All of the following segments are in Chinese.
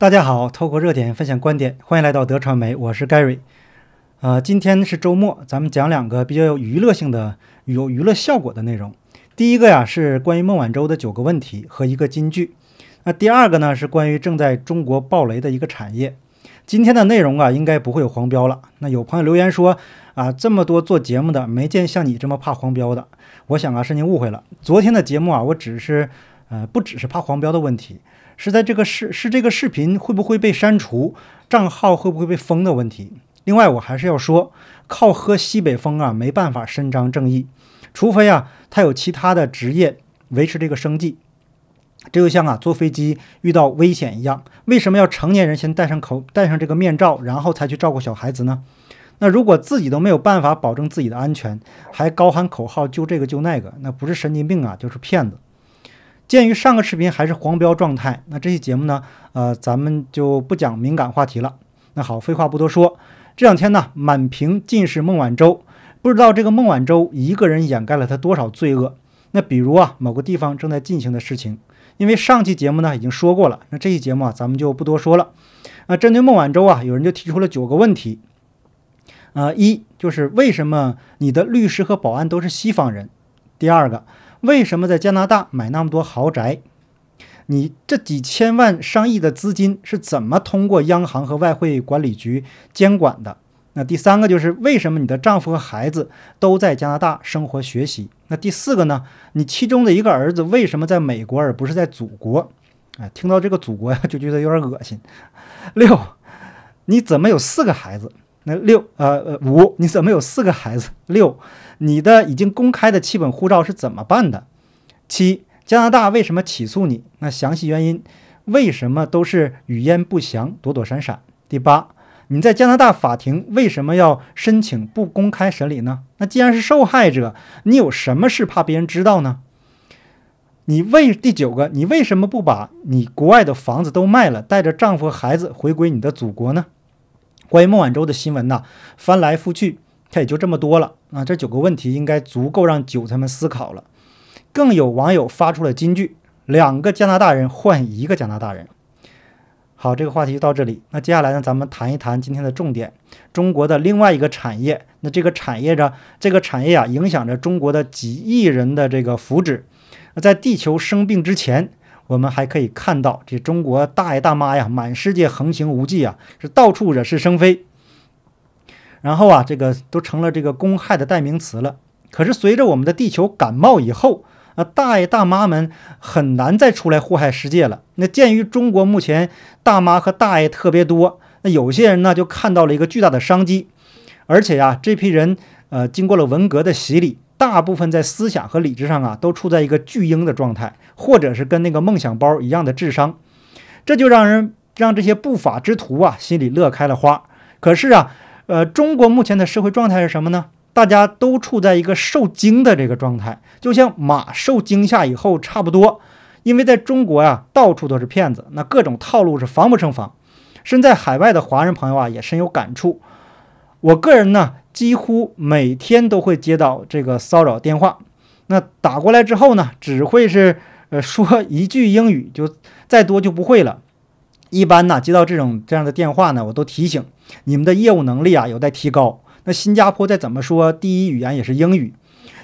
大家好，透过热点分享观点，欢迎来到德传媒，我是 Gary。呃，今天是周末，咱们讲两个比较有娱乐性的、有娱乐效果的内容。第一个呀是关于孟晚舟的九个问题和一个金句。那第二个呢是关于正在中国爆雷的一个产业。今天的内容啊，应该不会有黄标了。那有朋友留言说啊，这么多做节目的，没见像你这么怕黄标的。我想啊，是您误会了。昨天的节目啊，我只是呃，不只是怕黄标的问题。是在这个视是这个视频会不会被删除，账号会不会被封的问题。另外，我还是要说，靠喝西北风啊，没办法伸张正义，除非啊，他有其他的职业维持这个生计。这就像啊，坐飞机遇到危险一样，为什么要成年人先戴上口戴上这个面罩，然后才去照顾小孩子呢？那如果自己都没有办法保证自己的安全，还高喊口号救这个救那个，那不是神经病啊，就是骗子。鉴于上个视频还是黄标状态，那这期节目呢，呃，咱们就不讲敏感话题了。那好，废话不多说，这两天呢，满屏尽是孟晚舟，不知道这个孟晚舟一个人掩盖了他多少罪恶。那比如啊，某个地方正在进行的事情，因为上期节目呢已经说过了，那这期节目啊，咱们就不多说了。那针对孟晚舟啊，有人就提出了九个问题，呃，一就是为什么你的律师和保安都是西方人？第二个。为什么在加拿大买那么多豪宅？你这几千万、上亿的资金是怎么通过央行和外汇管理局监管的？那第三个就是为什么你的丈夫和孩子都在加拿大生活学习？那第四个呢？你其中的一个儿子为什么在美国而不是在祖国？哎，听到这个祖国呀，就觉得有点恶心。六，你怎么有四个孩子？那六，呃呃，五，你怎么有四个孩子？六。你的已经公开的七本护照是怎么办的？七，加拿大为什么起诉你？那详细原因为什么都是语焉不详、躲躲闪闪？第八，你在加拿大法庭为什么要申请不公开审理呢？那既然是受害者，你有什么事怕别人知道呢？你为第九个，你为什么不把你国外的房子都卖了，带着丈夫和孩子回归你的祖国呢？关于孟晚舟的新闻呢，翻来覆去。它也就这么多了啊！这九个问题应该足够让韭菜们思考了。更有网友发出了金句：“两个加拿大人换一个加拿大人。”好，这个话题就到这里。那接下来呢，咱们谈一谈今天的重点：中国的另外一个产业。那这个产业呢，这个产业啊，影响着中国的几亿人的这个福祉。那在地球生病之前，我们还可以看到这中国大爷大妈呀，满世界横行无忌啊，是到处惹是生非。然后啊，这个都成了这个公害的代名词了。可是随着我们的地球感冒以后，啊，大爷大妈们很难再出来祸害世界了。那鉴于中国目前大妈和大爷特别多，那有些人呢就看到了一个巨大的商机。而且呀，这批人呃经过了文革的洗礼，大部分在思想和理智上啊都处在一个巨婴的状态，或者是跟那个梦想包一样的智商，这就让人让这些不法之徒啊心里乐开了花。可是啊。呃，中国目前的社会状态是什么呢？大家都处在一个受惊的这个状态，就像马受惊吓以后差不多。因为在中国呀，到处都是骗子，那各种套路是防不胜防。身在海外的华人朋友啊，也深有感触。我个人呢，几乎每天都会接到这个骚扰电话。那打过来之后呢，只会是呃说一句英语，就再多就不会了。一般呢，接到这种这样的电话呢，我都提醒你们的业务能力啊有待提高。那新加坡再怎么说，第一语言也是英语，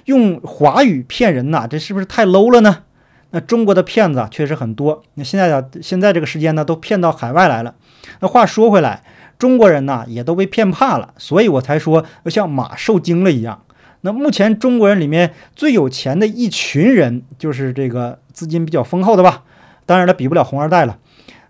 用华语骗人呐，这是不是太 low 了呢？那中国的骗子啊确实很多。那现在啊，现在这个时间呢，都骗到海外来了。那话说回来，中国人呢也都被骗怕了，所以我才说像马受惊了一样。那目前中国人里面最有钱的一群人，就是这个资金比较丰厚的吧？当然了，比不了红二代了。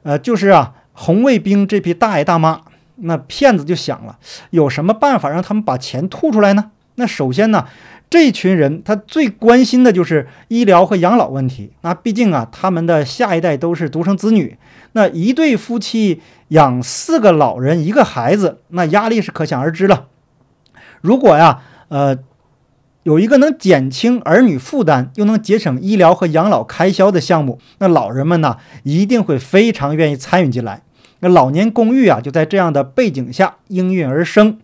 呃，就是啊，红卫兵这批大爷大妈，那骗子就想了，有什么办法让他们把钱吐出来呢？那首先呢，这群人他最关心的就是医疗和养老问题。那毕竟啊，他们的下一代都是独生子女，那一对夫妻养四个老人一个孩子，那压力是可想而知了。如果呀，呃。有一个能减轻儿女负担，又能节省医疗和养老开销的项目，那老人们呢一定会非常愿意参与进来。那老年公寓啊，就在这样的背景下应运而生。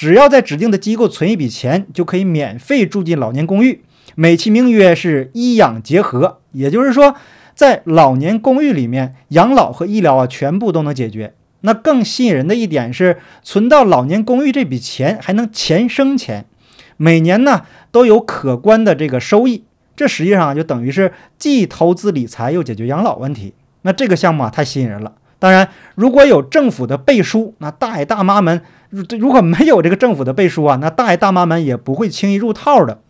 只要在指定的机构存一笔钱，就可以免费住进老年公寓，美其名曰是医养结合。也就是说，在老年公寓里面，养老和医疗啊全部都能解决。那更吸引人的一点是，存到老年公寓这笔钱还能钱生钱，每年呢都有可观的这个收益。这实际上就等于是既投资理财又解决养老问题。那这个项目啊太吸引人了。当然，如果有政府的背书，那大爷大妈们如如果没有这个政府的背书啊，那大爷大妈们也不会轻易入套的。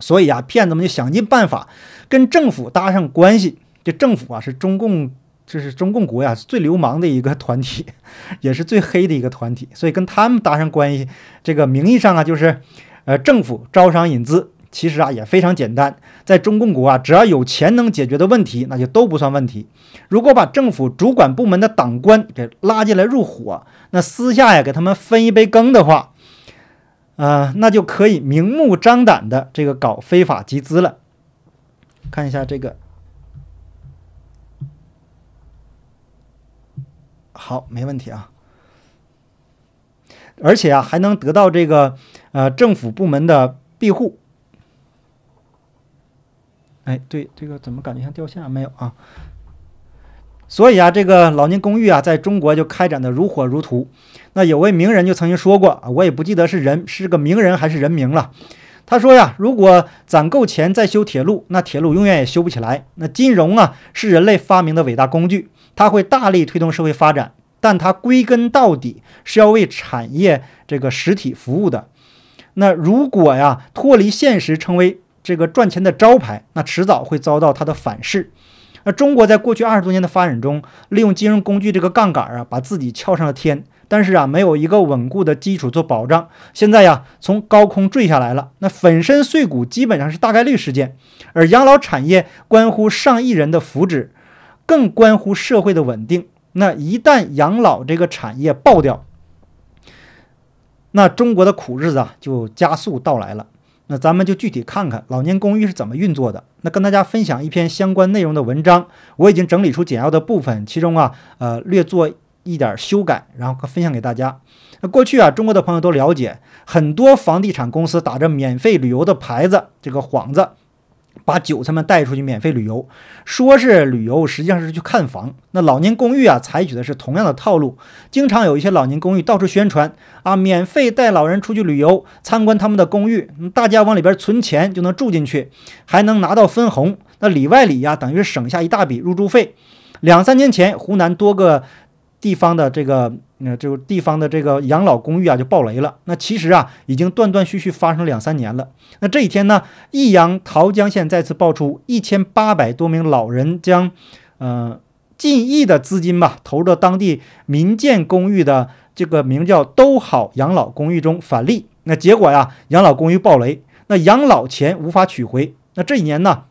所以啊，骗子们就想尽办法跟政府搭上关系。这政府啊是中共。这是中共国呀，最流氓的一个团体，也是最黑的一个团体，所以跟他们搭上关系，这个名义上啊，就是，呃，政府招商引资，其实啊也非常简单，在中共国啊，只要有钱能解决的问题，那就都不算问题。如果把政府主管部门的党官给拉进来入伙，那私下呀给他们分一杯羹的话，呃，那就可以明目张胆的这个搞非法集资了。看一下这个。好，没问题啊，而且啊，还能得到这个呃政府部门的庇护。哎，对，这个怎么感觉像掉线？没有啊。所以啊，这个老年公寓啊，在中国就开展的如火如荼。那有位名人就曾经说过啊，我也不记得是人是个名人还是人名了。他说呀，如果攒够钱再修铁路，那铁路永远也修不起来。那金融啊，是人类发明的伟大工具。它会大力推动社会发展，但它归根到底是要为产业这个实体服务的。那如果呀脱离现实，成为这个赚钱的招牌，那迟早会遭到它的反噬。那中国在过去二十多年的发展中，利用金融工具这个杠杆啊，把自己翘上了天，但是啊没有一个稳固的基础做保障。现在呀从高空坠下来了，那粉身碎骨基本上是大概率事件。而养老产业关乎上亿人的福祉。更关乎社会的稳定。那一旦养老这个产业爆掉，那中国的苦日子啊就加速到来了。那咱们就具体看看老年公寓是怎么运作的。那跟大家分享一篇相关内容的文章，我已经整理出简要的部分，其中啊呃略做一点修改，然后分享给大家。那过去啊，中国的朋友都了解，很多房地产公司打着免费旅游的牌子，这个幌子。把韭菜们带出去免费旅游，说是旅游，实际上是去看房。那老年公寓啊，采取的是同样的套路，经常有一些老年公寓到处宣传啊，免费带老人出去旅游，参观他们的公寓，大家往里边存钱就能住进去，还能拿到分红。那里外里呀，等于省下一大笔入住费。两三年前，湖南多个地方的这个。那就地方的这个养老公寓啊，就爆雷了。那其实啊，已经断断续续发生两三年了。那这一天呢，益阳桃江县再次爆出一千八百多名老人将，呃，近亿的资金吧，投入到当地民建公寓的这个名叫“都好养老公寓”中返利。那结果呀，养老公寓爆雷，那养老钱无法取回。那这一年呢，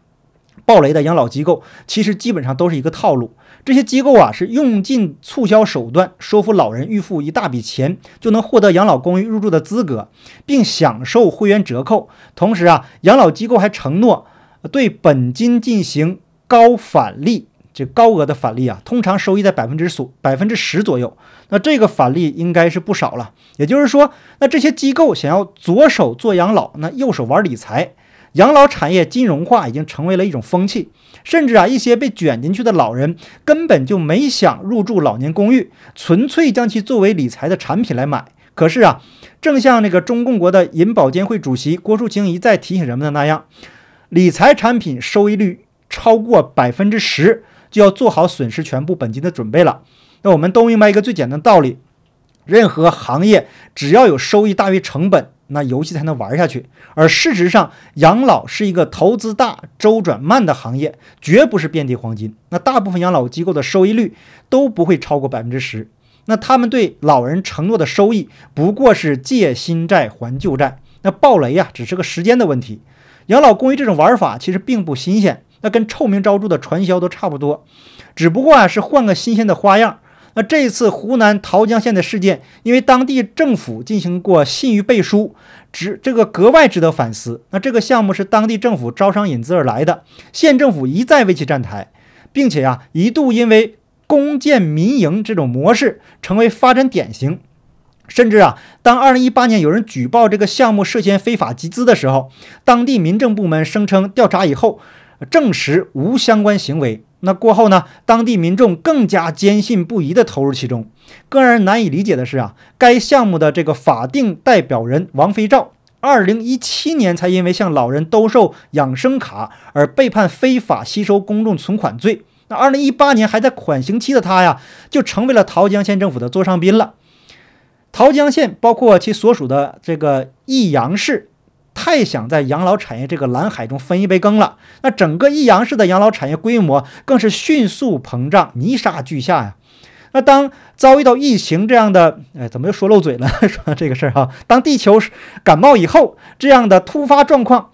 暴雷的养老机构其实基本上都是一个套路。这些机构啊，是用尽促销手段，说服老人预付一大笔钱，就能获得养老公寓入住的资格，并享受会员折扣。同时啊，养老机构还承诺对本金进行高返利，这高额的返利啊，通常收益在百分之所百分之十左右。那这个返利应该是不少了。也就是说，那这些机构想要左手做养老，那右手玩理财。养老产业金融化已经成为了一种风气，甚至啊，一些被卷进去的老人根本就没想入住老年公寓，纯粹将其作为理财的产品来买。可是啊，正像那个中共国的银保监会主席郭树清一再提醒人们的那样，理财产品收益率超过百分之十，就要做好损失全部本金的准备了。那我们都明白一个最简单的道理：任何行业只要有收益大于成本。那游戏才能玩下去。而事实上，养老是一个投资大、周转慢的行业，绝不是遍地黄金。那大部分养老机构的收益率都不会超过百分之十。那他们对老人承诺的收益不过是借新债还旧债。那暴雷呀，只是个时间的问题。养老公寓这种玩法其实并不新鲜，那跟臭名昭著的传销都差不多，只不过啊是换个新鲜的花样。那这一次湖南桃江县的事件，因为当地政府进行过信誉背书，值这个格外值得反思。那这个项目是当地政府招商引资而来的，县政府一再为其站台，并且呀一度因为公建民营这种模式成为发展典型，甚至啊当2018年有人举报这个项目涉嫌非法集资的时候，当地民政部门声称调查以后证实无相关行为。那过后呢，当地民众更加坚信不疑地投入其中。更让人难以理解的是啊，该项目的这个法定代表人王飞照，二零一七年才因为向老人兜售养生卡而被判非法吸收公众存款罪。那二零一八年还在缓刑期的他呀，就成为了桃江县政府的座上宾了。桃江县包括其所属的这个益阳市，太想在养老产业这个蓝海中分一杯羹了。那整个益阳市的养老产业规模更是迅速膨胀，泥沙俱下呀。那当遭遇到疫情这样的，哎，怎么又说漏嘴了？说这个事儿哈，当地球感冒以后，这样的突发状况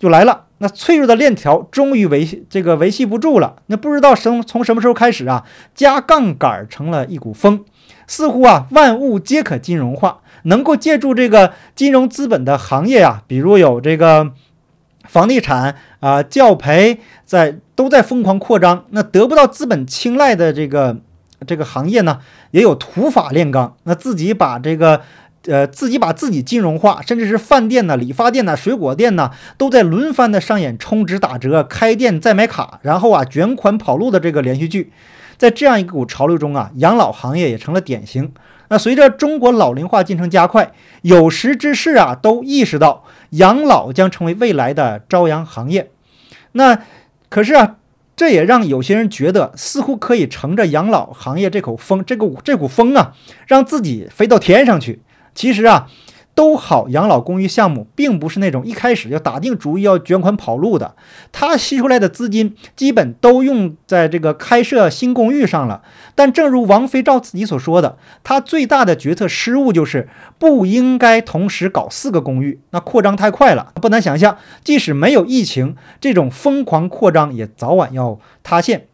就来了。那脆弱的链条终于维这个维系不住了。那不知道什从什么时候开始啊，加杠杆成了一股风，似乎啊万物皆可金融化，能够借助这个金融资本的行业啊，比如有这个房地产啊、教培在都在疯狂扩张。那得不到资本青睐的这个这个行业呢，也有土法炼钢，那自己把这个。呃，自己把自己金融化，甚至是饭店呢、理发店呢、水果店呢，都在轮番的上演充值打折、开店再买卡，然后啊卷款跑路的这个连续剧。在这样一股潮流中啊，养老行业也成了典型。那随着中国老龄化进程加快，有识之士啊都意识到养老将成为未来的朝阳行业。那可是啊，这也让有些人觉得，似乎可以乘着养老行业这口风，这个这股风啊，让自己飞到天上去。其实啊，都好养老公寓项目并不是那种一开始就打定主意要卷款跑路的，他吸出来的资金基本都用在这个开设新公寓上了。但正如王飞照自己所说的，他最大的决策失误就是不应该同时搞四个公寓，那扩张太快了。不难想象，即使没有疫情，这种疯狂扩张也早晚要塌陷，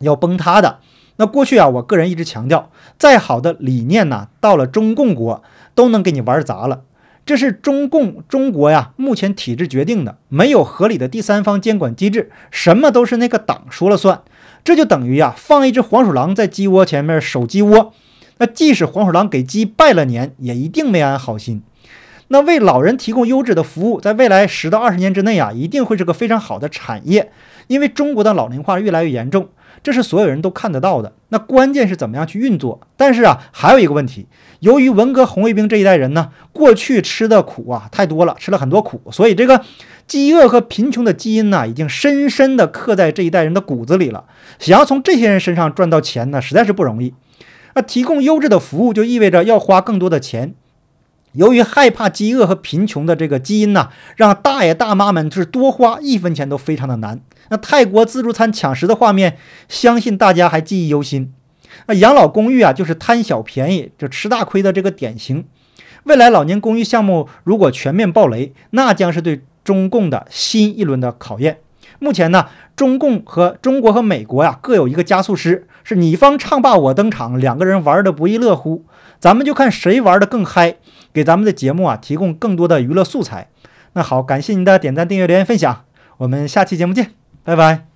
要崩塌的。那过去啊，我个人一直强调，再好的理念呢，到了中共国。都能给你玩砸了，这是中共中国呀，目前体制决定的，没有合理的第三方监管机制，什么都是那个党说了算，这就等于呀，放一只黄鼠狼在鸡窝前面守鸡窝，那即使黄鼠狼给鸡拜了年，也一定没安好心。那为老人提供优质的服务，在未来十到二十年之内啊，一定会是个非常好的产业，因为中国的老龄化越来越严重。这是所有人都看得到的，那关键是怎么样去运作？但是啊，还有一个问题，由于文革红卫兵这一代人呢，过去吃的苦啊太多了，吃了很多苦，所以这个饥饿和贫穷的基因呢，已经深深地刻在这一代人的骨子里了。想要从这些人身上赚到钱呢，实在是不容易。那提供优质的服务，就意味着要花更多的钱。由于害怕饥饿和贫穷的这个基因呢，让大爷大妈们就是多花一分钱都非常的难。那泰国自助餐抢食的画面，相信大家还记忆犹新。那养老公寓啊，就是贪小便宜就吃大亏的这个典型。未来老年公寓项目如果全面爆雷，那将是对中共的新一轮的考验。目前呢，中共和中国和美国呀各有一个加速师，是你方唱罢我登场，两个人玩的不亦乐乎。咱们就看谁玩的更嗨。给咱们的节目啊提供更多的娱乐素材。那好，感谢您的点赞、订阅、留言、分享。我们下期节目见，拜拜。